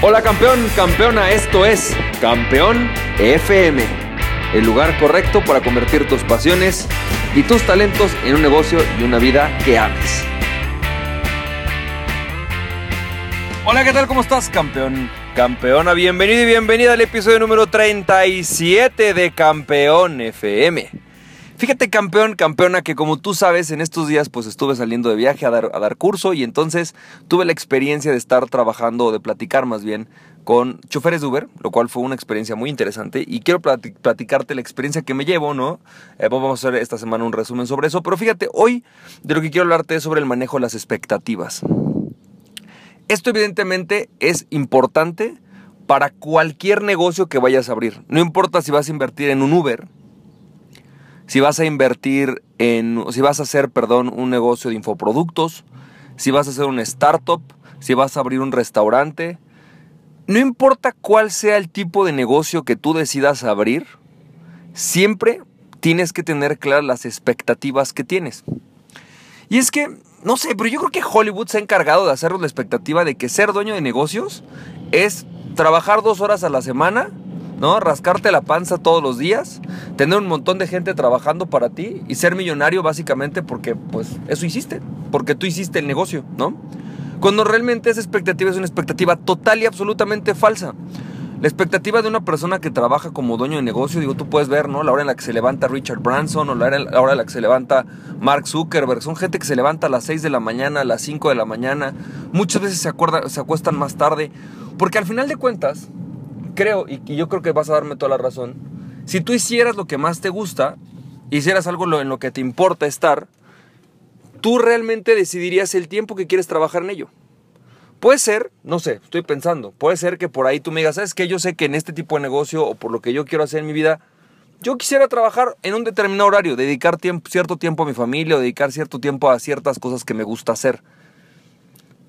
Hola campeón, campeona, esto es Campeón FM, el lugar correcto para convertir tus pasiones y tus talentos en un negocio y una vida que ames. Hola, ¿qué tal? ¿Cómo estás, campeón? Campeona, bienvenido y bienvenida al episodio número 37 de Campeón FM. Fíjate campeón, campeona, que como tú sabes, en estos días pues estuve saliendo de viaje a dar, curso y entonces tuve la experiencia de estar trabajando o de platicar más bien con choferes de Uber, lo cual fue una experiencia muy interesante y quiero platicarte la experiencia que me llevo, ¿no? Eh, vamos a hacer esta semana un resumen sobre eso, pero fíjate, hoy de lo que quiero hablarte es sobre el manejo de las expectativas. Esto evidentemente es importante para cualquier negocio que vayas a abrir. No importa si vas a invertir en un Uber, si vas a invertir en, si vas a hacer, perdón, un negocio de infoproductos, si vas a hacer un startup, si vas a abrir un restaurante, no importa cuál sea el tipo de negocio que tú decidas abrir, siempre tienes que tener claras las expectativas que tienes. Y es que, no sé, pero yo creo que Hollywood se ha encargado de hacernos la expectativa de que ser dueño de negocios es trabajar dos horas a la semana ¿no? Rascarte la panza todos los días, tener un montón de gente trabajando para ti y ser millonario básicamente porque pues eso hiciste, porque tú hiciste el negocio, ¿no? Cuando realmente esa expectativa es una expectativa total y absolutamente falsa. La expectativa de una persona que trabaja como dueño de negocio, digo, tú puedes ver, ¿no? La hora en la que se levanta Richard Branson o la hora, en la que se levanta Mark Zuckerberg. Son gente que se levanta a las 6 de la mañana, a las 5 de la mañana. Muchas veces se, se acuestan más tarde. Porque al final de cuentas, creo, y, yo creo que vas a darme toda la razón, si tú hicieras lo que más te gusta, hicieras algo en lo que te importa estar, tú realmente decidirías el tiempo que quieres trabajar en ello. Puede ser, no sé, estoy pensando, puede ser que por ahí tú me digas, ¿sabes qué? Yo sé que en este tipo de negocio o por lo que yo quiero hacer en mi vida, yo quisiera trabajar en un determinado horario, dedicar cierto tiempo a mi familia o dedicar cierto tiempo a ciertas cosas que me gusta hacer.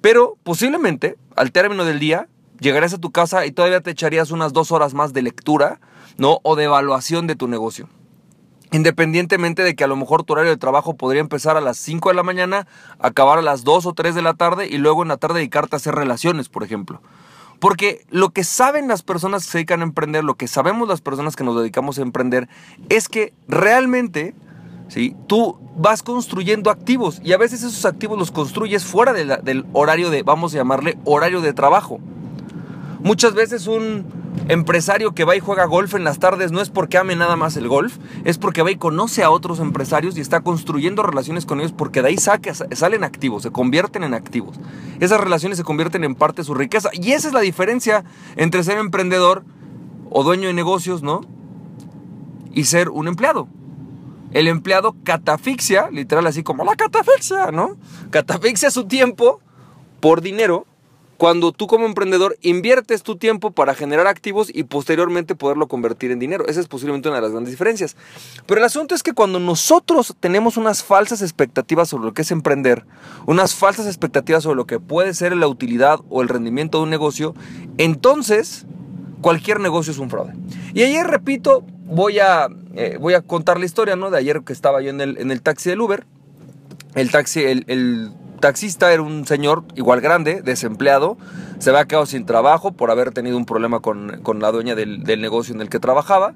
Pero posiblemente, al término del día, llegarías a tu casa y todavía te echarías unas dos horas más de lectura, ¿no? O de evaluación de tu negocio. Independientemente de que a lo mejor tu horario de trabajo podría empezar a las 5 de la mañana, acabar a las 2 o 3 de la tarde y luego en la tarde dedicarte a hacer relaciones, por ejemplo. Porque lo que saben las personas que se dedican a emprender, lo que sabemos las personas que nos dedicamos a emprender, es que realmente ¿sí? tú vas construyendo activos y a veces esos activos los construyes fuera del horario de, vamos a llamarle, horario de trabajo. Muchas veces un empresario que va y juega golf en las tardes no es porque ame nada más el golf, es porque va y conoce a otros empresarios y está construyendo relaciones con ellos porque de ahí salen activos, se convierten en activos. Esas relaciones se convierten en parte de su riqueza y esa es la diferencia entre ser emprendedor o dueño de negocios, ¿no? Y ser un empleado. El empleado catafixia, literal así como la catafixia, ¿no? Catafixia su tiempo por dinero cuando tú como emprendedor inviertes tu tiempo para generar activos y posteriormente poderlo convertir en dinero. Esa es posiblemente una de las grandes diferencias. Pero el asunto es que cuando nosotros tenemos unas falsas expectativas sobre lo que es emprender, unas falsas expectativas sobre lo que puede ser la utilidad o el rendimiento de un negocio, entonces cualquier negocio es un fraude. Y ayer, repito, voy a, eh, voy a contar la historia, ¿no? De ayer que estaba yo en el, en el taxi del Uber. El taxi, el taxista era un señor igual grande, desempleado, se había quedado sin trabajo por haber tenido un problema con, la dueña del, negocio en el que trabajaba.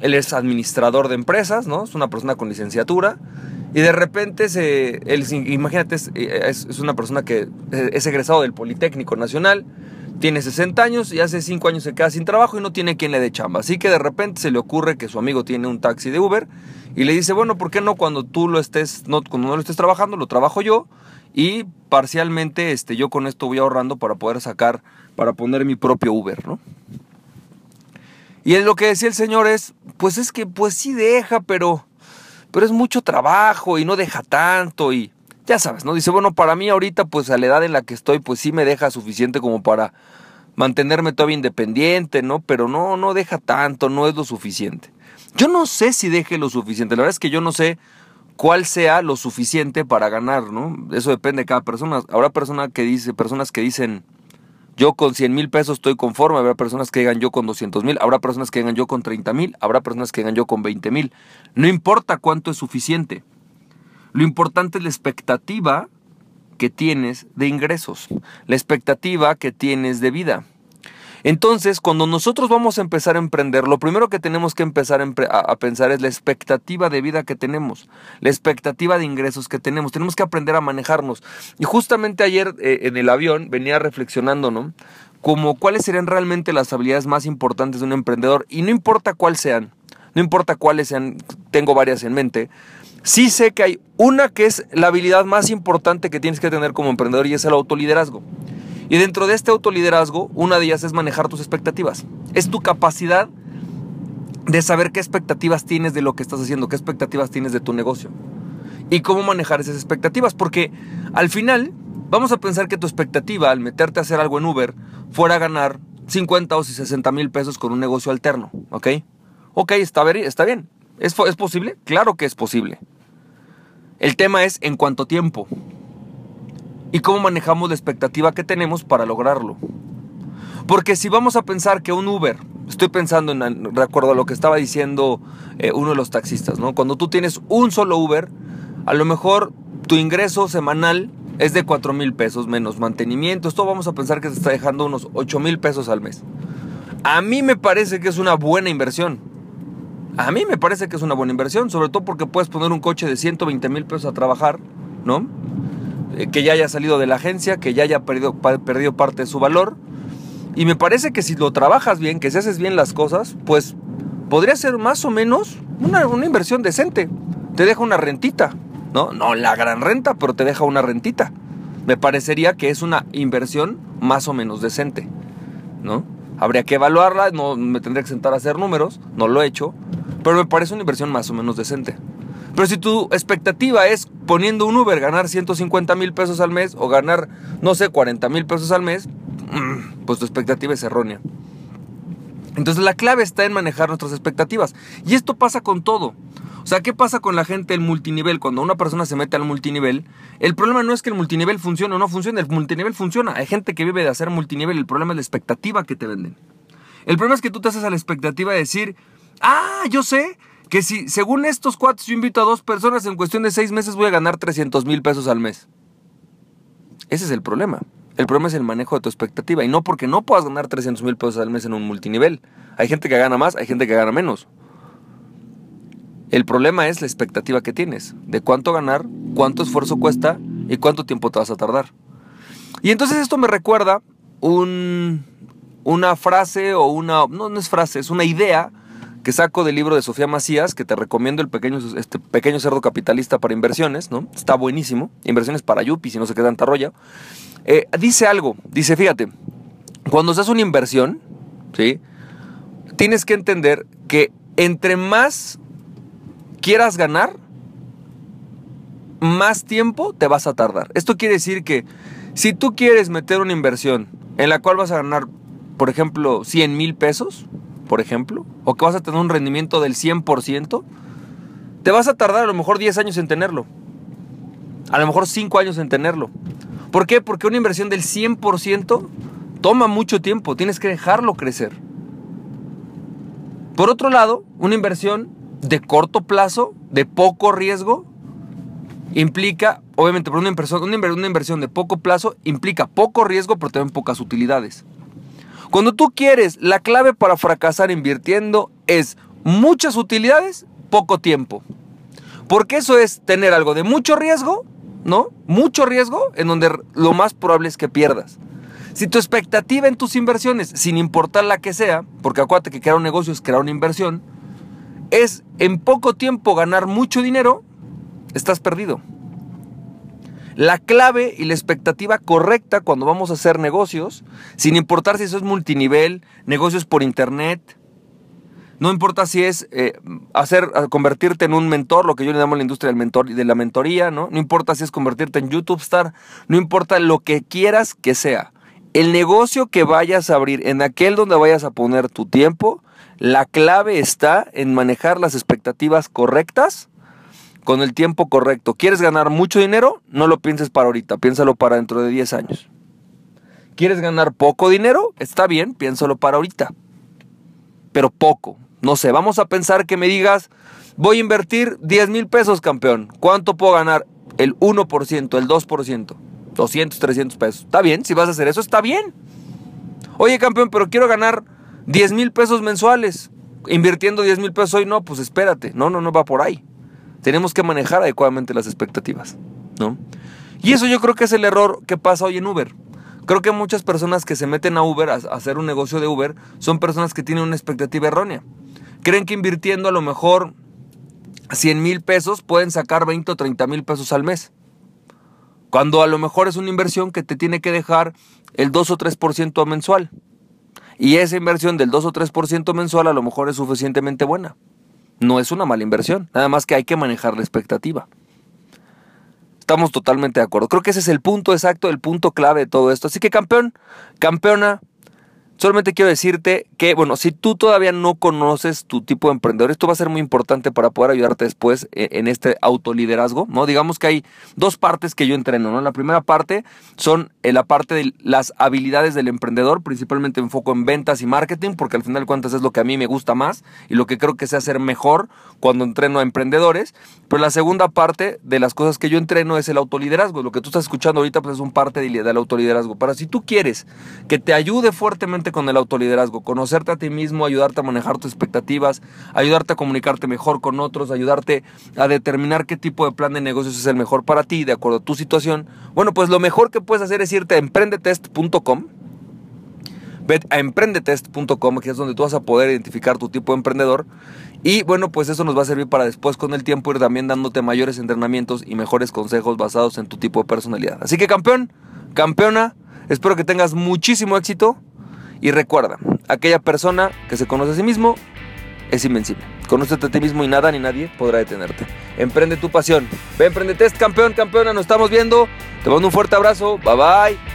Él es administrador de empresas, ¿no? Es una persona con licenciatura. Y de repente, se, él, imagínate, es, es, una persona que es egresado del Politécnico Nacional, tiene 60 años y hace 5 años se queda sin trabajo y no tiene quien le dé chamba. Así que de repente se le ocurre que su amigo tiene un taxi de Uber y le dice, bueno, ¿por qué no cuando tú lo estés, no, cuando no lo estés trabajando, lo trabajo yo? y parcialmente este, yo con esto voy ahorrando para poder sacar, para poner mi propio Uber, ¿no? Y lo que decía el señor es, pues es que pues sí deja, pero, pero es mucho trabajo y no deja tanto y ya sabes, ¿no? Dice, bueno, para mí ahorita pues a la edad en la que estoy pues sí me deja suficiente como para mantenerme todavía independiente, ¿no? Pero no, no deja tanto, no es lo suficiente. Yo no sé si deje lo suficiente, la verdad es que yo no sé cuál sea lo suficiente para ganar, ¿no? Eso depende de cada persona. Habrá persona que dice, personas que dicen, yo con 100 mil pesos estoy conforme, habrá personas que digan yo con 200 mil, habrá personas que digan yo con 30 mil, habrá personas que digan yo con 20 mil. No importa cuánto es suficiente. Lo importante es la expectativa que tienes de ingresos, la expectativa que tienes de vida. Entonces, cuando nosotros vamos a empezar a emprender, lo primero que tenemos que empezar a, pensar es la expectativa de vida que tenemos, la expectativa de ingresos que tenemos. Tenemos que aprender a manejarnos. Y justamente ayer eh, en el avión venía reflexionando, ¿no? Como cuáles serían realmente las habilidades más importantes de un emprendedor. Y no importa cuáles sean, no importa cuáles sean, tengo varias en mente. Sí sé que hay una que es la habilidad más importante que tienes que tener como emprendedor y es el autoliderazgo. Y dentro de este autoliderazgo, una de ellas es manejar tus expectativas. Es tu capacidad de saber qué expectativas tienes de lo que estás haciendo, qué expectativas tienes de tu negocio y cómo manejar esas expectativas. Porque al final, vamos a pensar que tu expectativa al meterte a hacer algo en Uber fuera ganar 50 o 60 mil pesos con un negocio alterno, ¿ok? Ok, está, bien. ¿Es, ¿Es posible? Claro que es posible. El tema es en cuánto tiempo y cómo manejamos la expectativa que tenemos para lograrlo. Porque si vamos a pensar que un Uber, estoy pensando en, recuerdo a lo que estaba diciendo eh, uno de los taxistas, ¿no? Cuando tú tienes un solo Uber, a lo mejor tu ingreso semanal es de 4 mil pesos menos mantenimiento. Esto vamos a pensar que te está dejando unos 8 mil pesos al mes. A mí me parece que es una buena inversión. A mí me parece que es una buena inversión, sobre todo porque puedes poner un coche de 120 mil pesos a trabajar, ¿no? Eh, que ya haya salido de la agencia, que ya haya perdido, parte de su valor. Y me parece que si lo trabajas bien, que si haces bien las cosas, pues podría ser más o menos una, una inversión decente. Te deja una rentita, ¿no? No la gran renta, pero te deja una rentita. Me parecería que es una inversión más o menos decente, ¿no? Habría que evaluarla, no me tendría que sentar a hacer números, no lo he hecho, pero me parece una inversión más o menos decente. Pero si tu expectativa es poniendo un Uber ganar 150 mil pesos al mes o ganar, no sé, 40 mil pesos al mes, mm, pues tu expectativa es errónea. Entonces la clave está en manejar nuestras expectativas. Y esto pasa con todo. O sea, ¿qué pasa con la gente del multinivel? Cuando una persona se mete al multinivel, el problema no es que el multinivel funcione o no funcione, el multinivel funciona. Hay gente que vive de hacer multinivel, el problema es la expectativa que te venden. El problema es que tú te haces a la expectativa de decir, ah, yo sé que si según estos cuatro yo invito a dos personas en cuestión de seis meses voy a ganar 300 mil pesos al mes. Ese es el problema. El problema es el manejo de tu expectativa y no porque no puedas ganar 300 mil pesos al mes en un multinivel. Hay gente que gana más, hay gente que gana menos. El problema es la expectativa que tienes de cuánto ganar, cuánto esfuerzo cuesta y cuánto tiempo te vas a tardar. Y entonces esto me recuerda un, una frase o una, no, no es frase, es una idea que saco del libro de Sofía Macías, que te recomiendo el pequeño, este pequeño cerdo capitalista para inversiones, ¿no? Está buenísimo. Inversiones para Yupi, si no se queda rolla. Eh, dice algo, dice, fíjate, cuando haces una inversión, ¿sí? Tienes que entender que entre más quieras ganar, más tiempo te vas a tardar. Esto quiere decir que si tú quieres meter una inversión en la cual vas a ganar, por ejemplo, 100 mil pesos, por ejemplo, o que vas a tener un rendimiento del 100%, te vas a tardar a lo mejor 10 años en tenerlo. A lo mejor 5 años en tenerlo. ¿Por qué? Porque una inversión del 100% toma mucho tiempo, tienes que dejarlo crecer. Por otro lado, una inversión de corto plazo, de poco riesgo, implica, obviamente, por una inversión, una inversión de poco plazo implica poco riesgo, pero también pocas utilidades. Cuando tú quieres, la clave para fracasar invirtiendo es muchas utilidades, poco tiempo. Porque eso es tener algo de mucho riesgo, ¿no? Mucho riesgo en donde lo más probable es que pierdas. Si tu expectativa en tus inversiones, sin importar la que sea, porque acuérdate que crear un negocio es crear una inversión, es en poco tiempo ganar mucho dinero, estás perdido. La clave y la expectativa correcta cuando vamos a hacer negocios, sin importar si eso es multinivel, negocios por internet, no importa si es eh, hacer, convertirte en un mentor, lo que yo le llamo la industria del mentor, de la mentoría, ¿no? No importa si es convertirte en YouTube star, no importa lo que quieras que sea. El negocio que vayas a abrir, en aquel donde vayas a poner tu tiempo, la clave está en manejar las expectativas correctas con el tiempo correcto. ¿Quieres ganar mucho dinero? No lo pienses para ahorita, piénsalo para dentro de 10 años. ¿Quieres ganar poco dinero? Está bien, piénsalo para ahorita. Pero poco. No sé, vamos a pensar que me digas, voy a invertir 10 mil pesos, campeón. ¿Cuánto puedo ganar? El 1%, el 2%, 200, 300 pesos. Está bien, si vas a hacer eso, está bien. Oye, campeón, pero quiero ganar 10 mil pesos mensuales. Invirtiendo 10 mil pesos hoy, no, pues espérate. No, no, no va por ahí. Tenemos que manejar adecuadamente las expectativas, ¿no? Y eso yo creo que es el error que pasa hoy en Uber. Creo que muchas personas que se meten a Uber, a hacer un negocio de Uber, son personas que tienen una expectativa errónea. Creen que invirtiendo a lo mejor 100 mil pesos pueden sacar 20 o 30 mil pesos al mes. Cuando a lo mejor es una inversión que te tiene que dejar el 2 o 3% mensual. Y esa inversión del 2 o 3% mensual a lo mejor es suficientemente buena. No es una mala inversión, nada más que hay que manejar la expectativa. Estamos totalmente de acuerdo. Creo que ese es el punto exacto, el punto clave de todo esto. Así que campeón, campeona, Solamente quiero decirte que, bueno, si tú todavía no conoces tu tipo de emprendedor, esto va a ser muy importante para poder ayudarte después e, en este autoliderazgo, ¿no? Digamos que hay dos partes que yo entreno, ¿no? La primera parte son eh, la parte de las habilidades del emprendedor, principalmente enfoco en ventas y marketing, porque al final de cuentas es lo que a mí me gusta más y lo que creo que sé hacer mejor cuando entreno a emprendedores. Pero la segunda parte de las cosas que yo entreno es el autoliderazgo. Lo que tú estás escuchando ahorita pues es un parte del autoliderazgo. Para si tú quieres que te ayude fuertemente con el autoliderazgo, a ti mismo, ayudarte a manejar tus expectativas, ayudarte a comunicarte mejor con otros, ayudarte a determinar qué tipo de plan de negocios es el mejor para ti, de acuerdo a tu situación. Bueno, pues lo mejor que puedes hacer es irte a emprendetest.com. Ve a emprendetest.com, que es donde tú vas a poder identificar tu tipo de emprendedor. Y bueno, pues eso nos va a servir para después con el tiempo ir también dándote mayores entrenamientos y mejores consejos basados en tu tipo de personalidad. Así que campeón, campeona, espero que tengas muchísimo éxito y recuerda, aquella persona que se conoce a sí mismo es invencible. Conócete a ti mismo y nada ni nadie podrá detenerte. Emprende tu pasión. Ve, emprendete, campeón, campeona, nos estamos viendo. Te mando un fuerte abrazo. Bye bye.